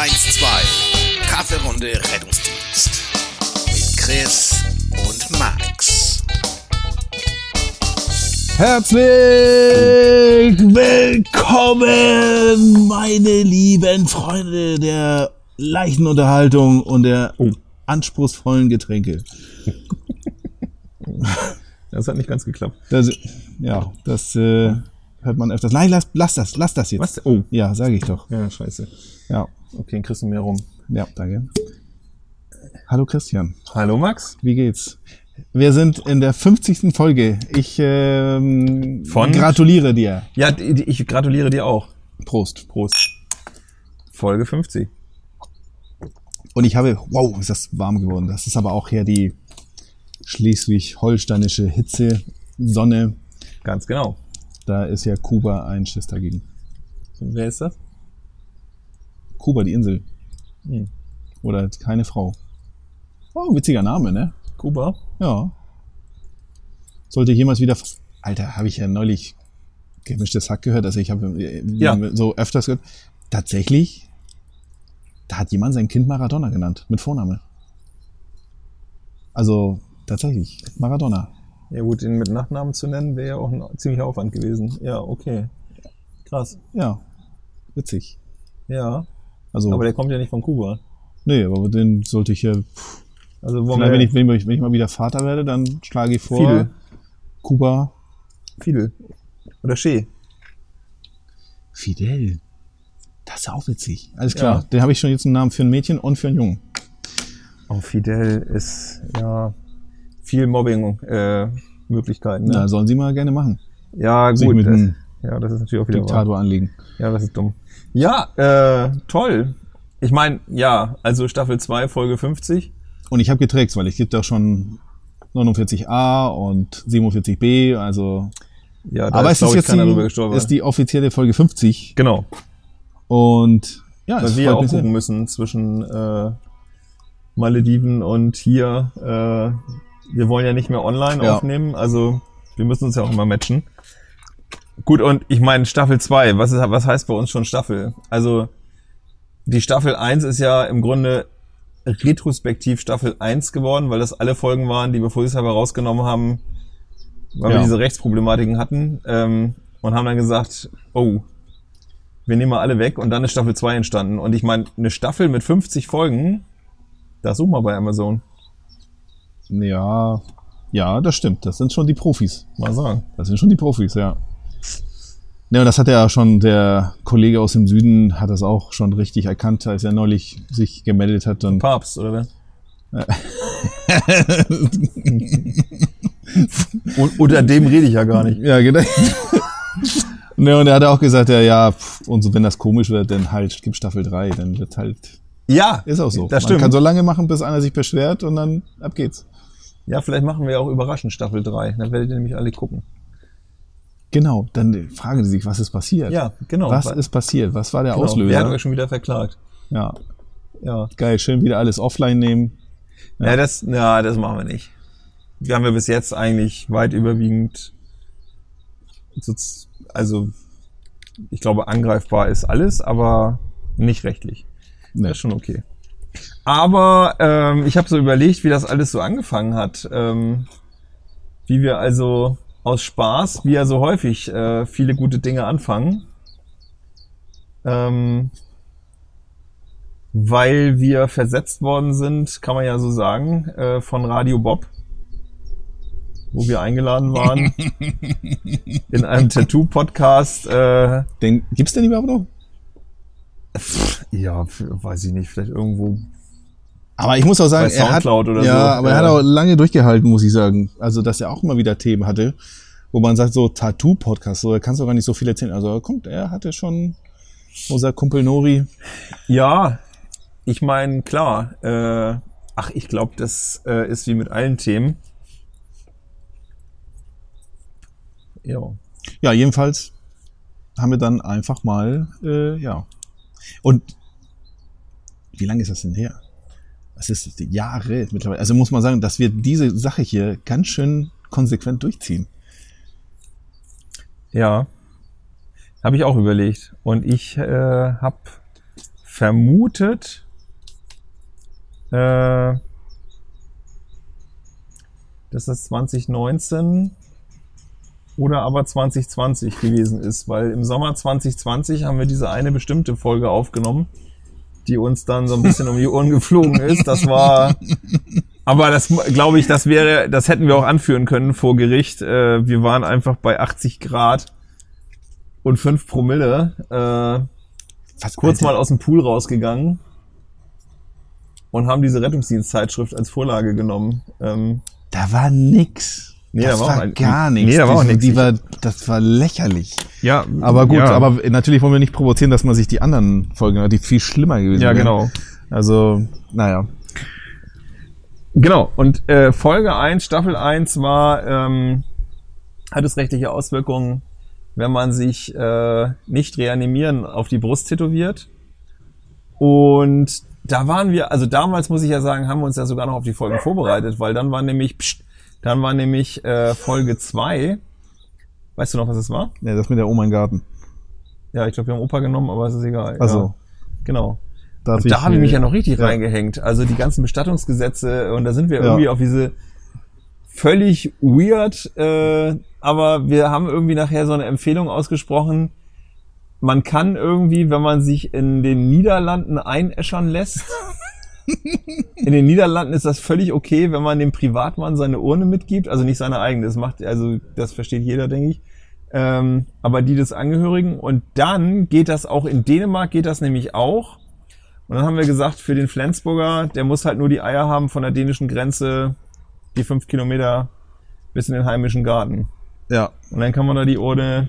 112. Kaffeerunde Rettungsdienst. Mit Chris und Max. Herzlich willkommen, meine lieben Freunde der leichten Unterhaltung und der anspruchsvollen Getränke. Das hat nicht ganz geklappt. Das, ja, das äh, hört man öfters. Nein, lass, lass das, lass das jetzt. Was? Oh. Ja, sage ich doch. Ja, scheiße. Ja, Okay, dann kriegst du mehr rum. ja, danke. Hallo Christian, Hallo Max. wie geht's? Wir sind in der 50. Folge. Ich ähm, Von? gratuliere dir. Ja, ich gratuliere dir auch. Prost. Prost. Folge 50. Und ich habe, wow, ist das warm geworden. Das ist aber auch hier die schleswig-holsteinische Hitze, Sonne. Ganz genau. Da ist ja Kuba ein Schiss dagegen. Wer ist das? Kuba, die Insel. Hm. Oder keine Frau. Oh, witziger Name, ne? Kuba. Ja. Sollte jemals wieder. Alter, habe ich ja neulich gemischtes Hack gehört. Also ich habe äh, Ja. so öfters gehört. Tatsächlich, da hat jemand sein Kind Maradona genannt, mit Vorname. Also tatsächlich, Maradona. Ja gut, den mit Nachnamen zu nennen, wäre ja auch ein ziemlicher Aufwand gewesen. Ja, okay. Krass. Ja, witzig. Ja. Also, Aber der kommt ja nicht von Kuba. nee, aber den sollte ich ja. Also Vielleicht, wenn, ich, wenn, ich, wenn ich mal wieder Vater werde, dann schlage ich vor, Fidel. Kuba, Fidel. Oder Che. Fidel. Das ist auch witzig. Alles klar, Ja. den habe ich schon jetzt einen Namen für ein Mädchen und für einen Jungen. Oh, Fidel ist ja viel Mobbing-Möglichkeiten. Na, ne? sollen sie mal gerne machen. ja, Sich gut. mit das, ja, das ist natürlich auch wieder wahr. Diktator anlegen. Ja, das ist dumm. Ja, äh, toll. Ich meine, ja, also Staffel 2, Folge 50. Und ich habe getrickst, weil es gibt auch schon 49a und 47b, also. Ja, da aber ist, es ist jetzt die, gestolpert. ist die offizielle Folge 50. genau. Und ja, Weil wir ja auch gucken müssen zwischen äh, Malediven und hier. Äh, wir wollen ja nicht mehr online Ja. aufnehmen, also wir müssen uns ja auch immer matchen. Gut, und ich meine, Staffel 2, was, ist, was heißt bei uns schon Staffel? Also, die Staffel 1 ist ja im Grunde retrospektiv Staffel 1 geworden, weil das alle Folgen waren, die wir vorsichtshalber rausgenommen haben, weil Ja. wir diese Rechtsproblematiken hatten ähm, und haben dann gesagt, oh, wir nehmen mal alle weg und dann ist Staffel 2 entstanden. Und ich meine, eine Staffel mit 50 Folgen, das such mal bei Amazon. Ja, ja, das stimmt. Das sind schon die Profis. Mal sagen. Das sind schon die Profis, ja. Ja, und das hat ja schon der Kollege aus dem Süden hat das auch schon richtig erkannt, als er neulich sich gemeldet hat und Papst, oder wer? Und unter dem rede ich ja gar nicht. ja, genau. ne, und er hat auch gesagt, ja, ja, pff, und so, wenn das komisch wird, dann halt gibt Staffel 3, dann wird halt Ja, ist auch so. Das Man stimmt. kann so lange machen, bis einer sich beschwert und dann ab geht's. ja, vielleicht machen wir auch überraschend Staffel 3. Dann werdet ihr nämlich alle gucken. Genau, dann fragen sie sich, was ist passiert? Ja, genau. Was ist passiert? Was war der genau. Auslöser? Hat euch schon wieder verklagt? ja, Ja. geil, schön wieder alles offline nehmen. Ja, das, ja, das machen wir nicht. Wir haben ja bis jetzt eigentlich weit überwiegend, so- also ich glaube, angreifbar ist alles, aber nicht rechtlich. Ne. Das ist schon okay. Aber ähm, ich habe so überlegt, wie das alles so angefangen hat. Ähm, wie wir also aus Spaß, wie ja so häufig äh, viele gute Dinge anfangen. Ähm, weil wir versetzt worden sind, kann man ja so sagen, äh, von Radio Bob, wo wir eingeladen waren in einem Tattoo-Podcast. Äh, Den, gibt's denn überhaupt noch? ja, weiß ich nicht, vielleicht irgendwo. Aber ich muss auch sagen, er hat, ja, so. aber er hat auch lange durchgehalten, muss ich sagen. Also, dass er auch immer wieder Themen hatte, wo man sagt, so Tattoo-Podcast, so, da kannst du gar nicht so viel erzählen. Also, kommt, er hatte schon, unser Kumpel Nori, Ja, ich meine, klar. Äh, ach, ich glaube, das äh, ist wie mit allen Themen. Ja. ja, jedenfalls haben wir dann einfach mal, äh, ja. Und wie lange ist das denn her? Das ist Jahre mittlerweile. Also muss man sagen, dass wir diese Sache hier ganz schön konsequent durchziehen. Ja. Habe ich auch überlegt. Und ich äh, habe vermutet, äh, dass das 2019 oder aber 2020 gewesen ist, weil im Sommer 2020 haben wir diese eine bestimmte Folge aufgenommen, die uns dann so ein bisschen um die Ohren geflogen ist. Das war, aber das glaube ich, das wäre, das hätten wir auch anführen können vor Gericht. Äh, wir waren einfach bei 80 Grad und 5 Promille, äh, Was, kurz Alter, mal aus dem Pool rausgegangen und haben diese Rettungsdienstzeitschrift als Vorlage genommen. Ähm, Da war nix. Nee, das da war war, gar nichts. nee, da war auch nix. Die war, das war lächerlich. ja, Aber gut, ja, aber natürlich wollen wir nicht provozieren, dass man sich die anderen Folgen, die viel schlimmer gewesen ja, wären. genau. Also, naja. Genau, und äh, Folge 1, Staffel 1 war, ähm, hat es rechtliche Auswirkungen, wenn man sich äh, nicht reanimieren auf die Brust tätowiert. Und da waren wir, also damals muss ich ja sagen, haben wir uns ja sogar noch auf die Folgen vorbereitet, weil dann war nämlich, pst, dann war nämlich äh, Folge 2. Weißt du noch, was es war? Ja, das mit der Oma im Garten. Ja, ich glaube, wir haben Opa genommen, aber es ist egal. Also, ja, genau. darf Da habe ich mich ja noch richtig ja. reingehängt. Also die ganzen Bestattungsgesetze und da sind wir Ja. irgendwie auf diese völlig weird, äh, aber wir haben irgendwie nachher so eine Empfehlung ausgesprochen. Man kann irgendwie, wenn man sich in den Niederlanden einäschern lässt, in den Niederlanden ist das völlig okay, wenn man dem Privatmann seine Urne mitgibt, also nicht seine eigene, das macht, also das versteht jeder, denke ich. Ähm, aber die des Angehörigen. Und dann geht das auch in Dänemark, geht das nämlich auch. Und dann haben wir gesagt, für den Flensburger, der muss halt nur die Eier haben von der dänischen Grenze, die fünf Kilometer bis in den heimischen Garten. Ja. Und dann kann man da die Urne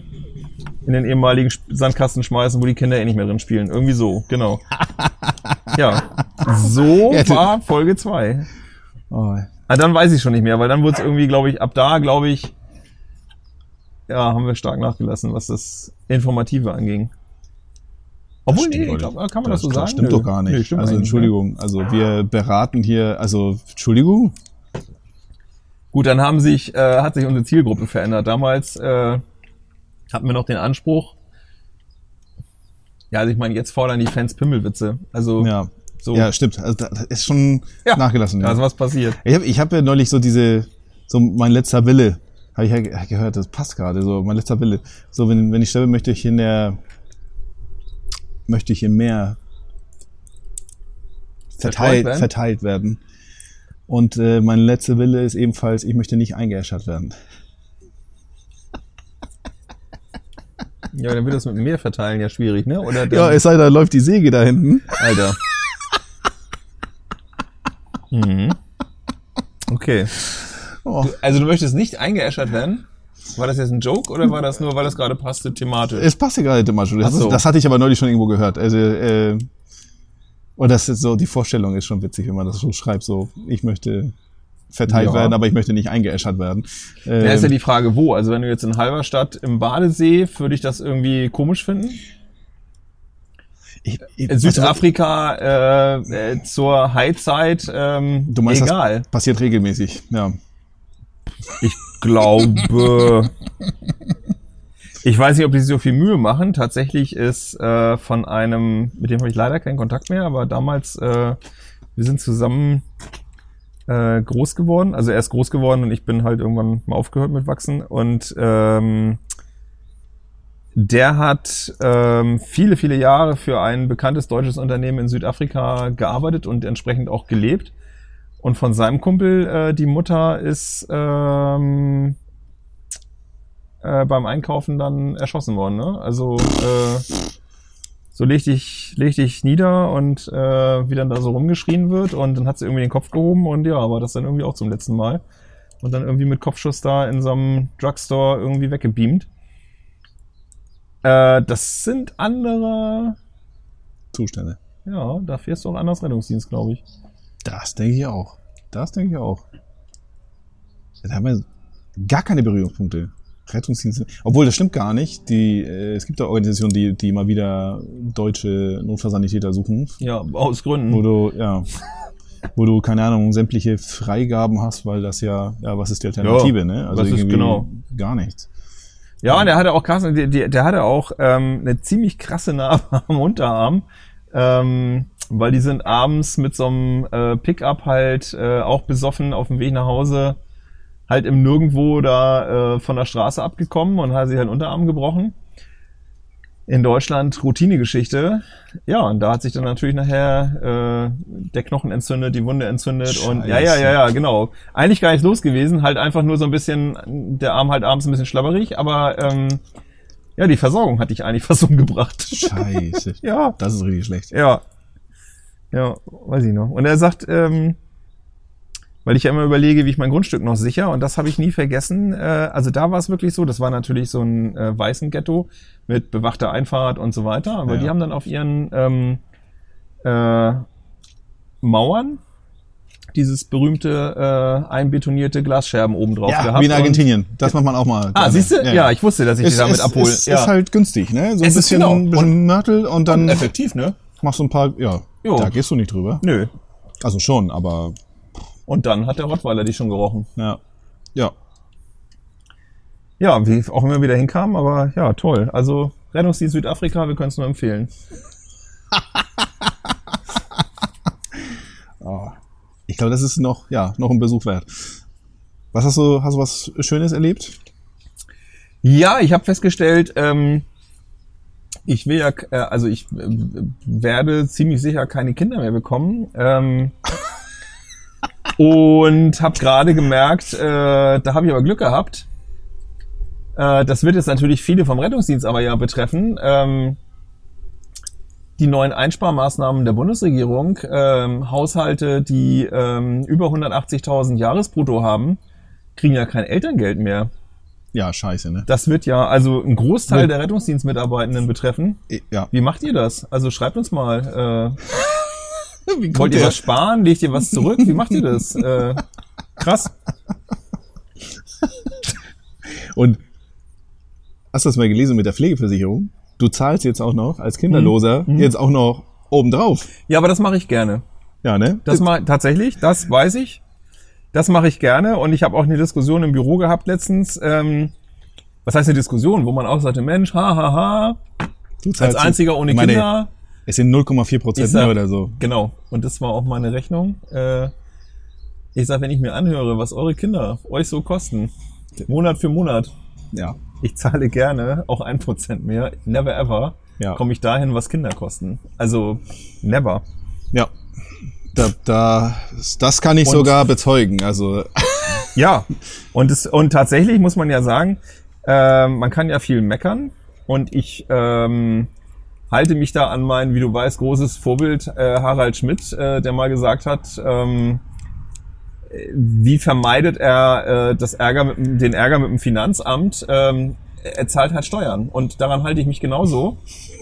in den ehemaligen Sandkasten schmeißen, wo die Kinder eh nicht mehr drin spielen. Irgendwie so, genau. ja, so war Folge 2. Oh, Ah, dann weiß ich schon nicht mehr, weil dann wurde es irgendwie, glaube ich, ab da, glaube ich, ja, haben wir stark nachgelassen, was das Informative anging. Obwohl, nee, ich glaub, kann man das, so das sagen? stimmt Nö. doch gar nicht. Nee, also ne? Entschuldigung, also wir beraten hier, also Entschuldigung, Gut, dann haben sich, äh, hat sich unsere Zielgruppe verändert. Damals äh, hatten wir noch den Anspruch, ja, also ich meine, jetzt fordern die Fans Pimmelwitze. Also, ja, so, ja, stimmt, also da da ist schon Ja. nachgelassen. da Ja. ist was passiert. Ich habe ich hab ja neulich so diese, so mein letzter Wille, habe ich ja ge- gehört, das passt gerade, so mein letzter Wille. So, wenn, wenn ich sterbe, möchte ich in der, möchte ich im Meer verteilt, werden? verteilt werden. Und äh, mein letzter Wille ist ebenfalls, ich möchte nicht eingeäschert werden. Ja, dann wird das mit dem Meer verteilen ja schwierig, ne? Oder dann, Ja, es sei, da läuft die Säge da hinten. Alter. mhm. Okay. Oh. Also du möchtest nicht eingeäschert werden? War das jetzt ein Joke oder war das nur, weil das gerade passte thematisch? Es passt ja gerade, Macho. Das, so. ist, das hatte ich aber neulich schon irgendwo gehört. Also, äh, und das ist so, die Vorstellung ist schon witzig, wenn man das so schreibt, so, ich möchte verteilt Ja. werden, aber ich möchte nicht eingeäschert werden. Äh, Ja, ist ja die Frage, wo. Also wenn du jetzt in Halberstadt im Badesee, würde ich das irgendwie komisch finden? ich, ich, In Südafrika äh, äh, zur Highzeit, ähm, Du meinst, egal. das passiert regelmäßig, ja. Ich glaube. Ich weiß nicht, ob die sich so viel Mühe machen. Tatsächlich ist äh, von einem, mit dem habe ich leider keinen Kontakt mehr, aber damals, äh, wir sind zusammen äh, groß geworden. Also er ist groß geworden und ich bin halt irgendwann mal aufgehört mit Wachsen. Und ähm, der hat ähm, viele, viele Jahre für ein bekanntes deutsches Unternehmen in Südafrika gearbeitet und entsprechend auch gelebt. Und von seinem Kumpel, äh, die Mutter ist ähm, äh, beim Einkaufen dann erschossen worden. Ne? Also äh, so leg dich, leg dich nieder und äh, wie dann da so rumgeschrien wird und dann hat sie irgendwie den Kopf gehoben und ja, war das dann irgendwie auch zum letzten Mal. Und dann irgendwie mit Kopfschuss da in so einem Drugstore irgendwie weggebeamt. Äh, das sind andere, Zustände. ja, da fährst du auch anders Rettungsdienst, glaube ich. Das denke ich auch. Das denke ich auch. Da haben wir gar keine Berührungspunkte. Rettungsdienste. Obwohl, das stimmt gar nicht. Die, äh, es gibt da Organisationen, die, die mal wieder deutsche Notfallsanitäter suchen, Ja, aus Gründen. wo du, ja, wo du, keine Ahnung, sämtliche Freigaben hast, weil das ja, ja, was ist die Alternative, Ja, ne? Also was ist irgendwie genau? gar nichts. Ja, und der hatte auch krass, der, der der hatte auch ähm, eine ziemlich krasse Narbe am Unterarm. Ähm, weil die sind abends mit so einem äh, Pickup halt äh, auch besoffen auf dem Weg nach Hause halt im Nirgendwo da äh, von der Straße abgekommen und hat sich halt Unterarm gebrochen. In Deutschland Routinegeschichte. Ja, und da hat sich dann natürlich nachher äh, der Knochen entzündet, die Wunde entzündet und ja, ja, Scheiße. ja, ja, genau. Eigentlich gar nicht los gewesen, halt einfach nur so ein bisschen, der Arm halt abends ein bisschen schlabberig, aber ähm, ja, die Versorgung hatte ich eigentlich fast umgebracht. Scheiße. ja, Das ist richtig schlecht. ja. Ja, weiß ich noch. Und er sagt, ähm, weil ich ja immer überlege, wie ich mein Grundstück noch sicher und das habe ich nie vergessen. Äh, also da war es wirklich so, das war natürlich so ein äh, weißen Ghetto mit bewachter Einfahrt und so weiter, aber Ja. die haben dann auf ihren ähm, äh, Mauern dieses berühmte äh, einbetonierte Glasscherben oben drauf Ja, gehabt. wie in und- Argentinien. Das macht man auch mal. Ah, siehst du? Ja, ich wusste, dass ich Es, die damit es, abhole. es ja. ist halt günstig, ne? So ein Es ist bisschen, genau. ein bisschen Mörtel und dann effektiv, ne? machst du ein paar, ja, Jo. da gehst du nicht drüber. Nö. Also schon, aber Und dann hat der Rottweiler die schon gerochen. ja. Ja. Ja, wie auch immer wieder hinkamen, aber ja, toll. Also Rettungsdienst Südafrika, wir können es nur empfehlen. Ich glaube, das ist noch, ja, noch ein Besuch wert. Was hast du, hast du was Schönes erlebt? Ja, ich habe festgestellt, ähm, ich will ja, äh, also ich äh, werde ziemlich sicher keine Kinder mehr bekommen. Ähm, und habe gerade gemerkt, äh, da habe ich aber Glück gehabt. Äh, das wird jetzt natürlich viele vom Rettungsdienst aber ja betreffen. Ähm, die neuen Einsparmaßnahmen der Bundesregierung, ähm, Haushalte, die ähm, über 180.000 Jahresbrutto haben, kriegen ja kein Elterngeld mehr. Ja, scheiße, ne? Das wird ja also einen Großteil der Rettungsdienstmitarbeitenden betreffen. Ja. Wie macht ihr das? Also schreibt uns mal. Äh, wollt ihr was sparen? Legt ihr was zurück? Wie macht ihr das? Äh, krass. Und hast du das mal gelesen mit der Pflegeversicherung? Du zahlst jetzt auch noch als Kinderloser Mhm. jetzt auch noch obendrauf. Ja, aber das mache ich gerne. Ja, ne? Das mal tatsächlich, das weiß ich. Das mache ich gerne und ich habe auch eine Diskussion im Büro gehabt letztens. Ähm, was heißt eine Diskussion, wo man auch sagte, Mensch, ha, ha, ha, du als einziger ohne meine, Kinder. Es sind 0,4 Prozent mehr oder so. Genau. Und das war auch meine Rechnung. Äh, ich sag, wenn ich mir anhöre, was eure Kinder euch so kosten, Monat für Monat, Ja. ich zahle gerne auch ein Prozent mehr, never ever, Ja. komme ich dahin, was Kinder kosten. Also never. Ja. Da, da, das kann ich Und- sogar bezeugen. Also, Ja. Und es, und tatsächlich muss man ja sagen, ähm, man kann ja viel meckern und ich ähm, halte mich da an mein, wie du weißt, großes Vorbild äh, Harald Schmidt, äh, der mal gesagt hat, ähm, äh, wie vermeidet er äh, das Ärger mit, den Ärger mit dem Finanzamt? Ähm, er zahlt halt Steuern und daran halte ich mich genauso.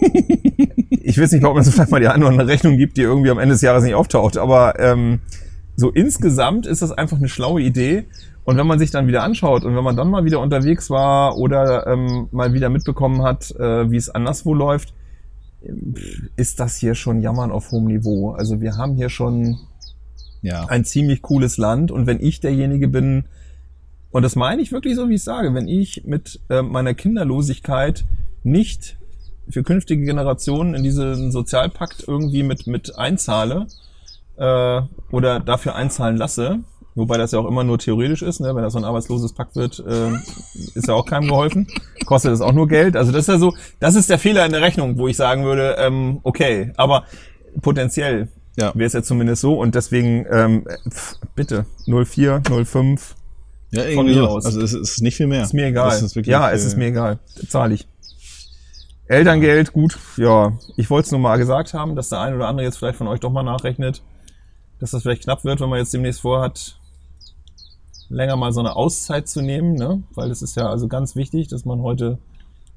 ich weiß nicht, ob es vielleicht mal die eine oder andere Rechnung gibt, die irgendwie am Ende des Jahres nicht auftaucht, aber ähm, so insgesamt ist das einfach eine schlaue Idee. Und wenn man sich dann wieder anschaut und wenn man dann mal wieder unterwegs war oder ähm, mal wieder mitbekommen hat, äh, wie es anderswo läuft, ist das hier schon Jammern auf hohem Niveau. Also wir haben hier schon ja. ein ziemlich cooles Land und wenn ich derjenige bin, und das meine ich wirklich so, wie ich sage, wenn ich mit äh, meiner Kinderlosigkeit nicht für künftige Generationen in diesen Sozialpakt irgendwie mit, mit einzahle äh, oder dafür einzahlen lasse, wobei das ja auch immer nur theoretisch ist, ne? wenn das so ein arbeitsloses Pakt wird, äh, ist ja auch keinem geholfen, kostet es auch nur Geld. Also das ist ja so, das ist der Fehler in der Rechnung, wo ich sagen würde, ähm, okay, aber potenziell Ja. wäre es ja zumindest so und deswegen ähm, pf, bitte 04, 05, Ja, Von mir aus. Also es ist nicht viel mehr. ist mir egal. Ist ja, es äh, ist mir egal, zahle ich. Elterngeld, gut, ja, ich wollte es nur mal gesagt haben, dass der ein oder andere jetzt vielleicht von euch doch mal nachrechnet, dass das vielleicht knapp wird, wenn man jetzt demnächst vorhat, länger mal so eine Auszeit zu nehmen, ne? weil das ist ja also ganz wichtig, dass man heute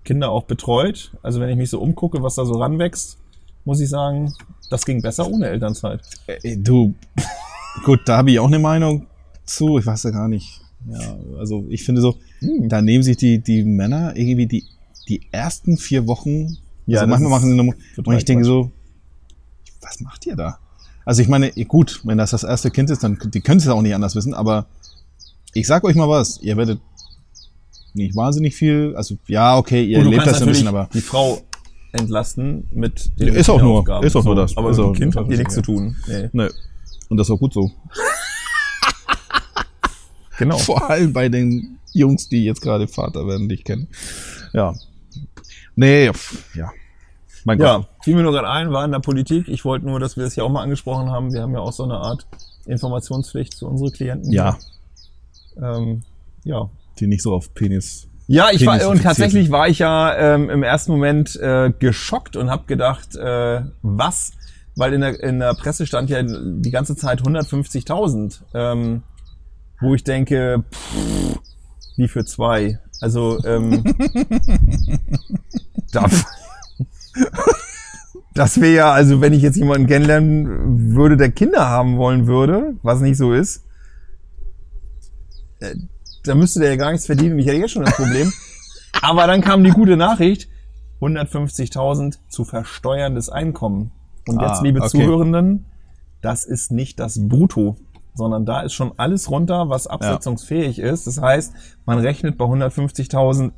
Kinder auch betreut. Also wenn ich mich so umgucke, was da so ranwächst, muss ich sagen, das ging besser ohne Elternzeit. Äh, Du, gut, da habe ich auch eine Meinung zu. Ich weiß ja gar nicht. Ja, also ich finde so, Hm. da nehmen sich die, die Männer irgendwie die, die ersten vier Wochen, Ja, also manchmal machen sie eine, und ich denke so, was macht ihr da? Also ich meine, gut, wenn das das erste Kind ist, dann die können es ja auch nicht anders wissen, aber ich sag euch mal was, ihr werdet nicht wahnsinnig viel, also ja, okay, ihr lebt das ein bisschen, aber die Frau entlasten mit den Ist auch nur- Aufgaben. ist auch nur das. Aber mit dem Kind habt ihr nichts ja. zu tun. Nee. Ne. Und das ist auch gut so. Genau. Vor allem bei den Jungs, die jetzt gerade Vater werden, die ich kenne. Ja. Nee, ja. Mein Gott. Ja, fiel mir nur gerade ein, war in der Politik. Ich wollte nur, dass wir das hier auch mal angesprochen haben. Wir haben ja auch so eine Art Informationspflicht zu unseren Klienten. Ja, Ähm, ja. die nicht so auf Penis. Ja, ich war und tatsächlich war ich ja ähm, im ersten Moment äh, geschockt und habe gedacht, äh, was? Weil in der, in der Presse stand ja die ganze Zeit 150.000, ähm, wo ich denke, pff, wie für zwei. Also ähm, da, das wäre ja, also wenn ich jetzt jemanden kennenlernen würde, der Kinder haben wollen würde, was nicht so ist, da müsste der ja gar nichts verdienen ich hätte jetzt schon das Problem. Aber dann kam die gute Nachricht, 150.000 zu versteuerndes Einkommen. Und jetzt, Ah, liebe okay. Zuhörenden, das ist nicht das Brutto, sondern da ist schon alles runter, was absetzungsfähig ist. Das heißt, man rechnet bei 150.000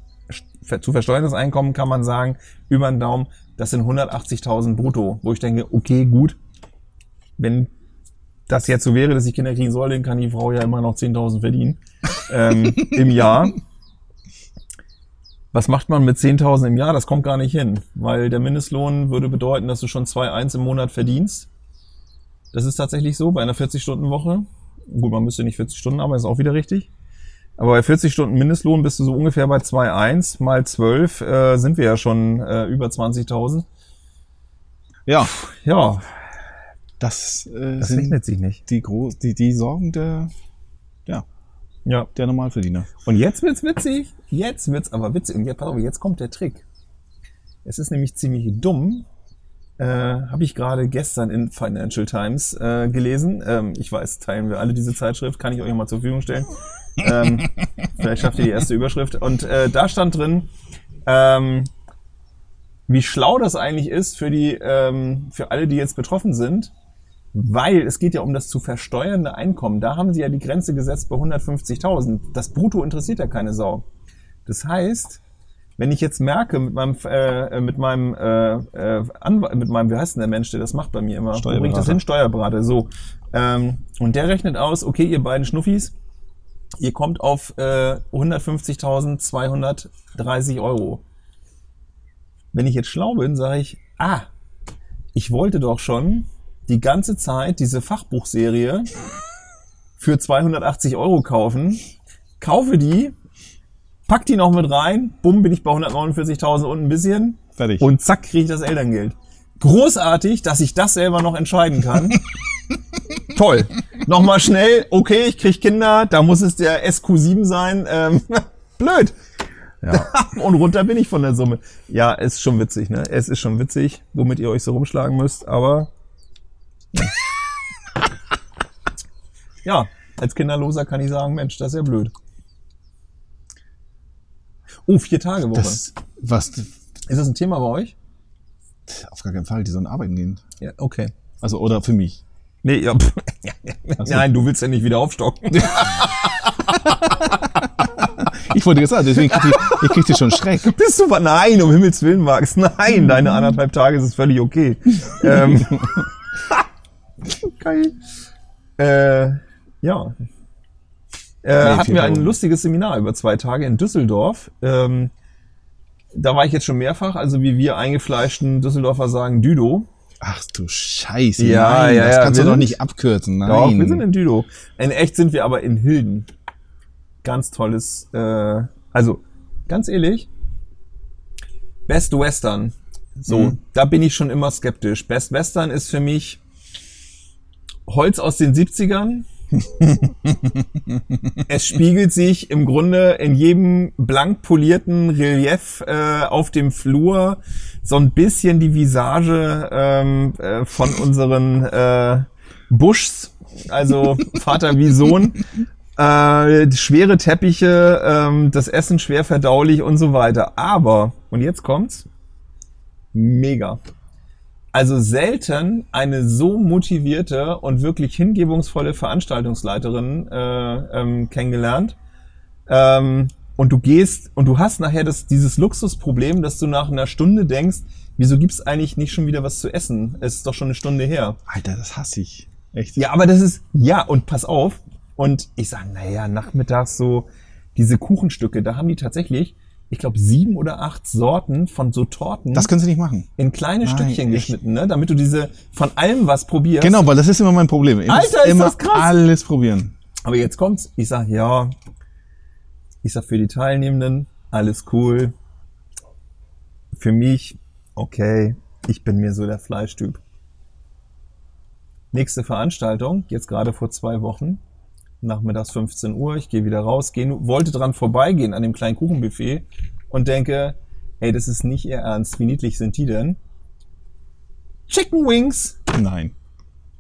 ver- zu versteuerndes Einkommen, kann man sagen, über den Daumen, das sind 180.000 brutto. Wo ich denke, okay, gut, wenn das jetzt so wäre, dass ich Kinder kriegen soll, dann kann die Frau ja immer noch 10.000 verdienen ähm, im Jahr. Was macht man mit 10.000 im Jahr? Das kommt gar nicht hin, weil der Mindestlohn würde bedeuten, dass du schon 2,1 im Monat verdienst. Das ist tatsächlich so bei einer 40-Stunden-Woche. Gut, man müsste nicht 40 Stunden arbeiten, ist auch wieder richtig. Aber bei 40 Stunden Mindestlohn bist du so ungefähr bei 2,1 mal 12 äh, sind wir ja schon äh, über 20.000. Ja, Ja, das, äh, das rechnet sich nicht. die, groß, die, die Sorgen der, ja, Ja. der Normalverdiener. Und jetzt wird's witzig. Jetzt wird's aber witzig. Und jetzt, pass auf, jetzt kommt der Trick. Es ist nämlich ziemlich dumm. Äh, Habe ich gerade gestern in Financial Times äh, gelesen. Ähm, ich weiß, teilen wir alle diese Zeitschrift, kann ich euch mal zur Verfügung stellen. ähm, vielleicht schafft ihr die erste Überschrift. Und äh, da stand drin, ähm, wie schlau das eigentlich ist für die, ähm, für alle, die jetzt betroffen sind, weil es geht ja um das zu versteuernde Einkommen. Da haben sie ja die Grenze gesetzt bei 150.000. Das Brutto interessiert ja keine Sau. Das heißt, wenn ich jetzt merke mit meinem, äh, mit meinem, äh, äh, Anw mit meinem, wie heißt denn der Mensch, der das macht bei mir immer? Wo bringe ich das hin? Steuerberater, so. Ähm, und der rechnet aus, okay, ihr beiden Schnuffis, ihr kommt auf äh, 150.230 Euro. Wenn ich jetzt schlau bin, sage ich, ah, ich wollte doch schon die ganze Zeit diese Fachbuchserie für 280 Euro kaufen, kaufe die, pack die noch mit rein, bumm, bin ich bei 149.000 und ein bisschen Fertig. und zack, kriege ich das Elterngeld. Großartig, dass ich das selber noch entscheiden kann. Toll. Nochmal schnell, okay, ich krieg Kinder, da muss es der SQ7 sein. Ähm, blöd. ja. Und runter bin ich von der Summe. Ja, ist schon witzig, ne? Es ist schon witzig, womit ihr euch so rumschlagen müsst, aber. ja, als Kinderloser kann ich sagen, Mensch, das ist ja blöd. Oh, vier Tage Woche. Das, was, ist das ein Thema bei euch? auf gar keinen Fall, die sollen arbeiten gehen. Ja, okay. Also, oder für mich. Nee, ja. pff. Nein, du willst ja nicht wieder aufstocken. Ich wollte gesagt, deswegen krieg ich, ich krieg dir schon Schreck. Bist du, nein, um Himmels Willen, Max. Nein, deine anderthalb Tage ist es völlig okay. ähm, geil. Äh, ja. Äh, hatten vier wir ein lustiges Seminar über zwei Tage in Düsseldorf. Ähm, da war ich jetzt schon mehrfach, also wie wir eingefleischten Düsseldorfer sagen, Düdo. Ach du Scheiße. Ja, nein, ja, das kannst du doch nicht abkürzen. Nein. Doch, wir sind in Düdo. In echt sind wir aber in Hilden. Ganz tolles, äh, also ganz ehrlich, Best Western. So, Mhm. da bin ich schon immer skeptisch. Best Western ist für mich Holz aus den 70ern. es spiegelt sich im Grunde in jedem blank polierten Relief äh, auf dem Flur so ein bisschen die Visage ähm, äh, von unseren äh, Buschs, also Vater wie Sohn. Äh, schwere Teppiche, ähm, das Essen schwer verdaulich und so weiter. Aber, und jetzt kommt's, mega. Also selten eine so motivierte und wirklich hingebungsvolle Veranstaltungsleiterin äh, ähm, kennengelernt. Ähm, und du gehst und du hast nachher das, dieses Luxusproblem, dass du nach einer Stunde denkst, wieso gibt's eigentlich nicht schon wieder was zu essen? Es ist doch schon eine Stunde her. Alter, das hasse ich. Echt? Ja, aber das ist, ja, und pass auf. Und ich sage, naja, nachmittags so diese Kuchenstücke, da haben die tatsächlich, ich glaube, sieben oder acht Sorten von so Torten Das können sie nicht machen. in kleine Nein, Stückchen echt? geschnitten, ne? damit du diese von allem was probierst. Genau, weil das ist immer mein Problem. Ich Alter, ist immer das krass. alles probieren. Aber jetzt kommt's. Ich sag, ja, ich sag für die Teilnehmenden, alles cool. Für mich, okay, ich bin mir so der Fleischtyp. Nächste Veranstaltung, jetzt gerade vor zwei Wochen, nachmittags 15 Uhr, ich gehe wieder raus, geh, wollte dran vorbeigehen an dem kleinen Kuchenbuffet und denke, ey, das ist nicht ihr Ernst, wie niedlich sind die denn? Chicken Wings! Nein.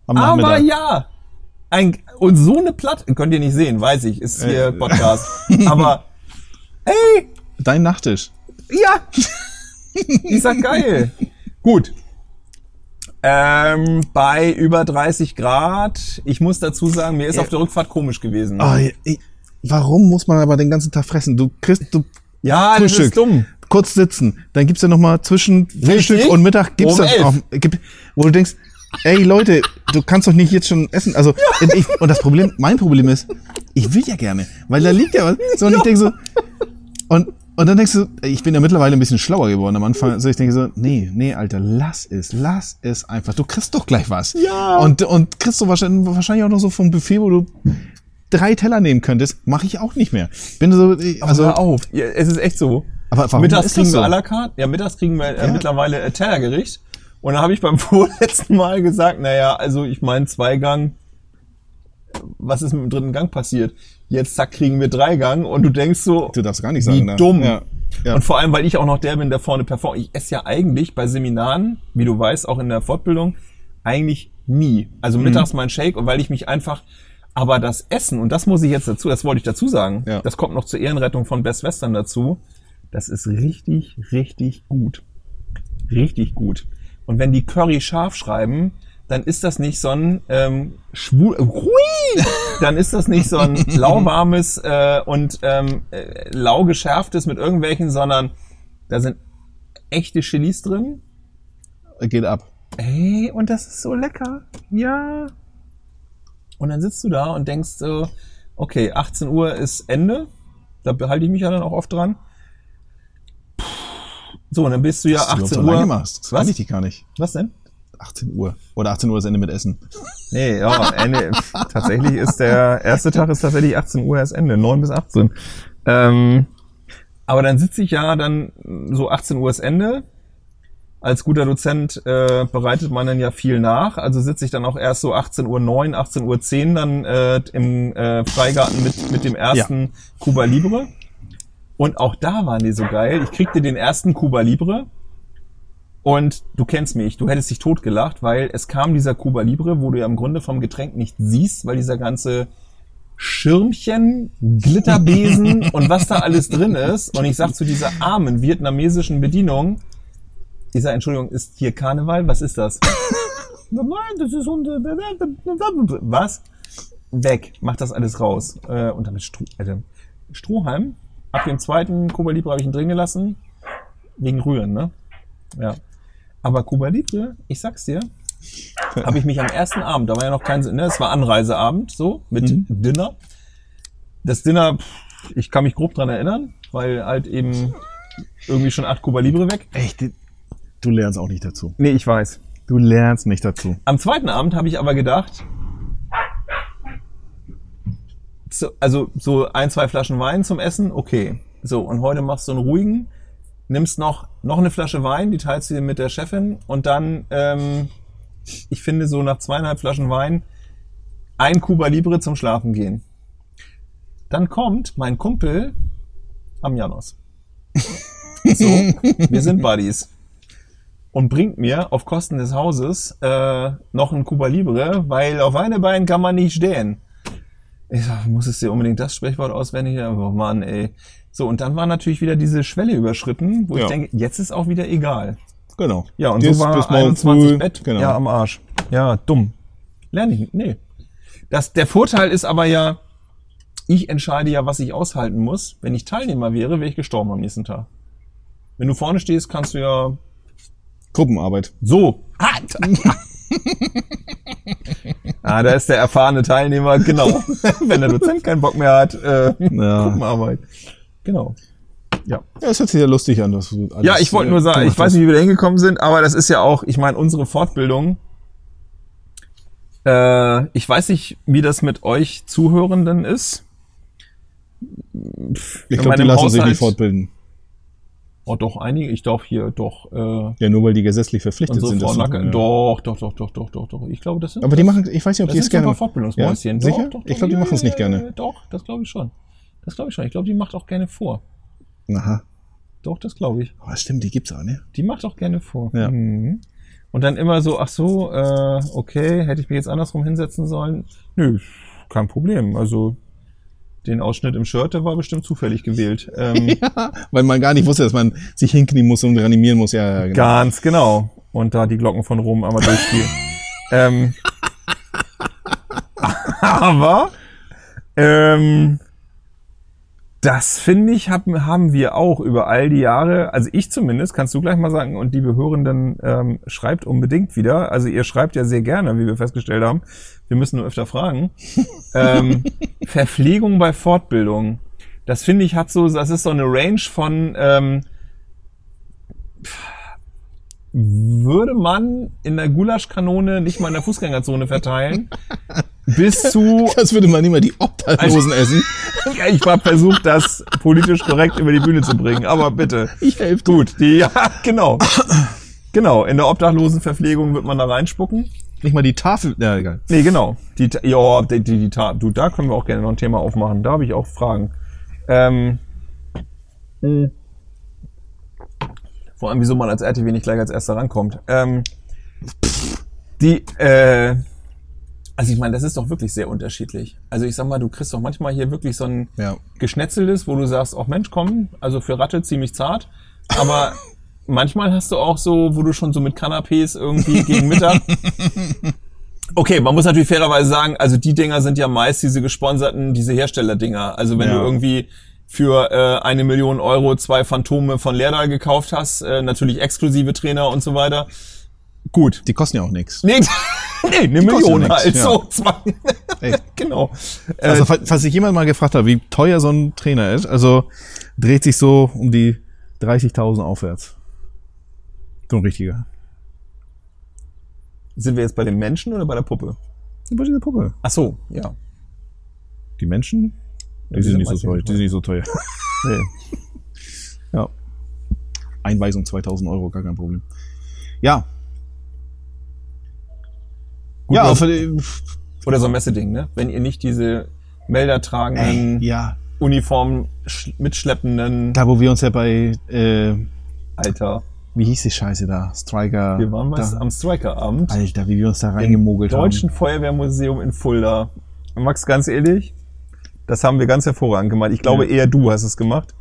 Am Aber ja. Ein, und so eine Platte, könnt ihr nicht sehen, weiß ich, ist hier Äh. Podcast. Aber, ey, Dein Nachtisch. ja. Ich sag geil. Gut. Ähm, bei über 30 Grad, ich muss dazu sagen, mir ist Ja. auf der Rückfahrt komisch gewesen. Oh, ich, warum muss man aber den ganzen Tag fressen? Du kriegst, du ja, das Frühstück. ist dumm. kurz sitzen, dann gibt's ja noch mal zwischen Frühstück Richtig. und Mittag gibt's Um das elf. auch, gibt, wo du denkst, ey Leute, du kannst doch nicht jetzt schon essen. Also und ich, und das Problem, mein Problem ist, ich will ja gerne, weil da liegt ja was. So, und ich denke so und und dann denkst du, ich bin ja mittlerweile ein bisschen schlauer geworden am Anfang. So ich denke so, nee, nee, Alter, lass es, lass es einfach. Du kriegst doch gleich was. Ja. Und und kriegst du wahrscheinlich, wahrscheinlich auch noch so vom Buffet, wo du drei Teller nehmen könntest, mache ich auch nicht mehr. Bin so, Also also hör auf. Ja, es ist echt so. Aber warum mittags ist das kriegen wir so? à la carte. Ja, mittags kriegen wir äh, Ja. mittlerweile äh, Tellergericht. Und dann habe ich beim vorletzten Mal gesagt, naja, also ich meine Zweigang, was ist mit dem dritten Gang passiert? Jetzt zack, kriegen wir Dreigang und du denkst so, Du darfst gar nicht wie sagen. ne? dumm. Ja. Ja. Und vor allem, weil ich auch noch der bin, der vorne performt. Ich esse ja eigentlich bei Seminaren, wie du weißt, auch in der Fortbildung, eigentlich nie. Also Mhm. mittags mein Shake und weil ich mich einfach, aber das Essen, und das muss ich jetzt dazu, das wollte ich dazu sagen, Ja. das kommt noch zur Ehrenrettung von Best Western dazu, das ist richtig, richtig gut. Richtig gut. Und wenn die Curry scharf schreiben, dann ist das nicht so ein ähm, schwul, hui, dann ist das nicht so ein lauwarmes äh, und ähm, äh, lau geschärftes mit irgendwelchen, sondern da sind echte Chilis drin. Geht ab. Ey, und das ist so lecker. Ja. Und dann sitzt du da und denkst so, okay, 18 Uhr ist Ende. Da behalte ich mich ja dann auch oft dran. So, und dann bist du ja Dass du überhaupt 18 so lange Uhr. machst. Das Was? kann ich dich gar nicht. Was denn? 18 Uhr. Oder 18 Uhr ist Ende mit Essen. Nee, ja, Ende. tatsächlich ist der erste Tag ist tatsächlich 18 Uhr erst Ende, 9 bis 18. Ähm, aber dann sitze ich ja dann so 18 Uhr ist Ende. Als guter Dozent äh, bereitet man dann ja viel nach. Also sitze ich dann auch erst so 18 Uhr 9, 18 Uhr 10 dann äh, im äh, Freigarten mit, mit dem ersten Cuba Libre. Und auch da waren die so geil. Ich kriegte den ersten Cuba Libre und du kennst mich, du hättest dich totgelacht, weil es kam dieser Cuba Libre, wo du ja im Grunde vom Getränk nicht siehst, weil dieser ganze Schirmchen, Glitterbesen und was da alles drin ist. Und ich sag zu dieser armen vietnamesischen Bedienung, ich sag, Entschuldigung, ist hier Karneval? Was ist das? Nein, das ist unser... Was? Weg, mach das alles raus. Äh, und damit Stroh, äh, Strohhalm. Ab dem zweiten Cuba Libre habe ich ihn drin gelassen. Wegen Rühren, ne? Ja. Aber Cuba Libre, ich sag's dir, habe ich mich am ersten Abend, da war ja noch kein, ne, es war Anreiseabend, so, mit Mhm. Dinner. Das Dinner, ich kann mich grob dran erinnern, weil halt eben irgendwie schon acht Cuba Libre weg. Echt? Du lernst auch nicht dazu. Nee, ich weiß. Du lernst nicht dazu. Am zweiten Abend habe ich aber gedacht, so, also so ein, zwei Flaschen Wein zum Essen, okay. So, und heute machst du einen ruhigen, nimmst noch, noch eine Flasche Wein, die teilst du dir mit der Chefin und dann, ähm, ich finde so nach zweieinhalb Flaschen Wein, ein Cuba Libre zum Schlafen gehen. Dann kommt mein Kumpel am Janos. So, wir sind Buddies und bringt mir auf Kosten des Hauses äh, noch ein Cuba Libre, weil auf eine Bein kann man nicht stehen. Ich sag, muss es dir unbedingt das Sprichwort auswendig? Oh Mann, ey. So, und dann war natürlich wieder diese Schwelle überschritten, wo Ja. ich denke, jetzt ist auch wieder egal. Genau. Ja, und Bis- so war bis morgen 21 früh. Bett. Genau. Ja, am Arsch. Ja, dumm. Lerne ich nicht. Nee. Das, der Vorteil ist aber ja, ich entscheide ja, was ich aushalten muss. Wenn ich Teilnehmer wäre, wäre ich gestorben am nächsten Tag. Wenn du vorne stehst, kannst du ja Gruppenarbeit. so. Ah, ah, da ist der erfahrene Teilnehmer, genau. Wenn der Dozent keinen Bock mehr hat, äh, Ja. Gruppenarbeit. Genau. Ja. Ja, es hört sich ja lustig an, dass du alles, Ja, ich wollte äh, nur sagen, gemacht ich weiß nicht, wie wir da hingekommen sind, aber das ist ja auch, ich meine, unsere Fortbildung. Äh, ich weiß nicht, wie das mit euch Zuhörenden ist. Ich glaube, die lassen sich nicht fortbilden. Oh, doch, einige, ich darf hier doch äh, Ja, nur weil die gesetzlich verpflichtet sind. das machen, ja. Doch, doch, doch, doch, doch, doch, doch. Ich glaube, das sind. Aber die machen, ich weiß nicht, ob die es gerne machen. Fortbildungsmäuschen. Ja? Sicher? Doch, doch, Ich glaub, die ja, machen's nicht gerne. Doch, das glaube ich schon. Das glaube ich schon. Ich glaube, die macht auch gerne vor. Aha. Doch, das glaube ich. Aber stimmt, die gibt's auch, ne? Die macht auch gerne vor. Ja. Mhm. Und dann immer so, ach so, äh, okay, hätte ich mich jetzt andersrum hinsetzen sollen? Nö, kein Problem. Also den Ausschnitt im Shirt, der war bestimmt zufällig gewählt. Ähm, Weil man gar nicht wusste, dass man sich hinknien muss und reanimieren muss. Ja, ja genau. Ganz genau. Und da die Glocken von Rom einmal durchspielen. ähm, aber ähm, das finde ich, hab, haben wir auch über all die Jahre, also ich zumindest, kannst du gleich mal sagen, und die Behörenden ähm, schreibt unbedingt wieder. Also ihr schreibt ja sehr gerne, wie wir festgestellt haben. Wir müssen nur öfter fragen. ähm, Verpflegung bei Fortbildung. Das finde ich hat so, das ist so eine Range von ähm, würde man in der Gulaschkanone nicht mal in der Fußgängerzone verteilen, bis zu, Das würde man immer die Obdachlosen essen. ja, ich habe versucht, das politisch korrekt über die Bühne zu bringen, aber bitte. Ich helfe Gut, die, ja, genau. Genau, in der Obdachlosenverpflegung wird man da reinspucken. Nicht mal die Tafel. Ja, egal. Nee, genau. Die, ja, die, die, die Ta- du, da können wir auch gerne noch ein Thema aufmachen. Da habe ich auch Fragen. Ähm, mh. vor allem, wieso man als RTW nicht gleich als erster rankommt. Ähm, die, äh, also ich meine, das ist doch wirklich sehr unterschiedlich. Also ich sag mal, du kriegst doch manchmal hier wirklich so ein Ja. Geschnetzeltes, wo du sagst, ach Mensch, komm, also für Ratte ziemlich zart. Aber manchmal hast du auch so, wo du schon so mit Canapés irgendwie gegen Mittag. Okay, man muss natürlich fairerweise sagen, also die Dinger sind ja meist diese gesponserten, diese Herstellerdinger. Also wenn Ja. du irgendwie für äh, eine Million Euro zwei Phantome von Lerdal gekauft hast, äh, natürlich exklusive Trainer und so weiter. Gut. Die kosten ja auch nichts. Nee, nee eine kosten Million ja halt. ja. So, zwei. Genau. Äh, Also, falls falls sich jemand mal gefragt hat, wie teuer so ein Trainer ist, also dreht sich so um die 30.000 aufwärts. So ein richtiger. sind wir jetzt bei den Menschen oder bei der Puppe? Bei dieser Puppe. Ach so, ja. Die Menschen, die, die sind sind nicht so teuer. Die sind nicht so teuer. Nee. Ja. Einweisung 2000 Euro, gar kein Problem. Ja. Gut, ja, was- Oder so ein Messeding, ne? Wenn ihr nicht diese Melder tragenden, ey, ja, Uniform sch- mitschleppenden da wo wir uns ja bei, äh, Alter. wie hieß die Scheiße da? Striker. Wir waren was da, am Strikerabend. Alter, wie wir uns da reingemogelt Im Deutschen haben. Feuerwehrmuseum in Fulda. Max, ganz ehrlich, das haben wir ganz hervorragend gemacht. Ich glaube, Ja. eher du hast es gemacht.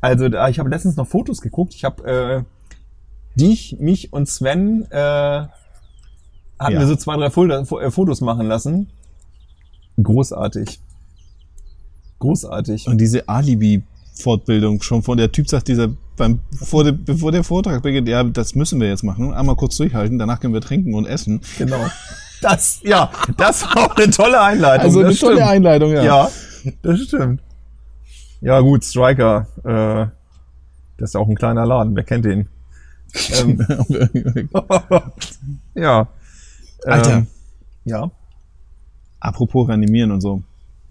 Also, da, ich habe letztens noch Fotos geguckt. Ich habe äh, dich, mich und Sven äh, hatten Ja. wir so zwei, drei äh, Fotos machen lassen. Großartig. Großartig. Und diese Alibi-Fortbildung schon von der Typ sagt dieser beim vor der, bevor der Vortrag beginnt, ja, das müssen wir jetzt machen. Einmal kurz durchhalten, danach können wir trinken und essen. Genau. Das, ja, das war auch eine tolle Einleitung. Also eine tolle stimmt. Einleitung, ja. Ja, das stimmt. Ja, gut, Striker. Äh, das ist auch ein kleiner Laden, wer kennt den? Ähm, ja. Alter, Ähm, ja. apropos reanimieren und so.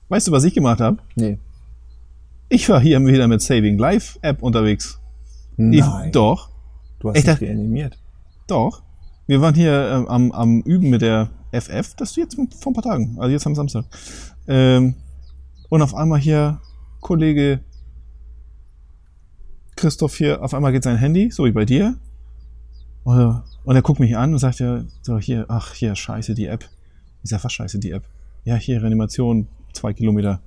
Weißt du, was ich gemacht habe? Nee. Ich war hier wieder mit Saving Life App unterwegs. Ich, Nein. doch, du hast Ich dich dachte- reanimiert. doch. Wir waren hier ähm, am, am Üben mit der FF, das ist jetzt vor ein paar Tagen, also jetzt am Samstag. Ähm, und auf einmal hier Kollege Christoph hier, auf einmal geht sein Handy, so wie bei dir. Und, er- und er guckt mich an und sagt ja, so hier, ach hier, scheiße die App. Ich sag, was scheiße die App? Ja, hier Reanimation, zwei Kilometer.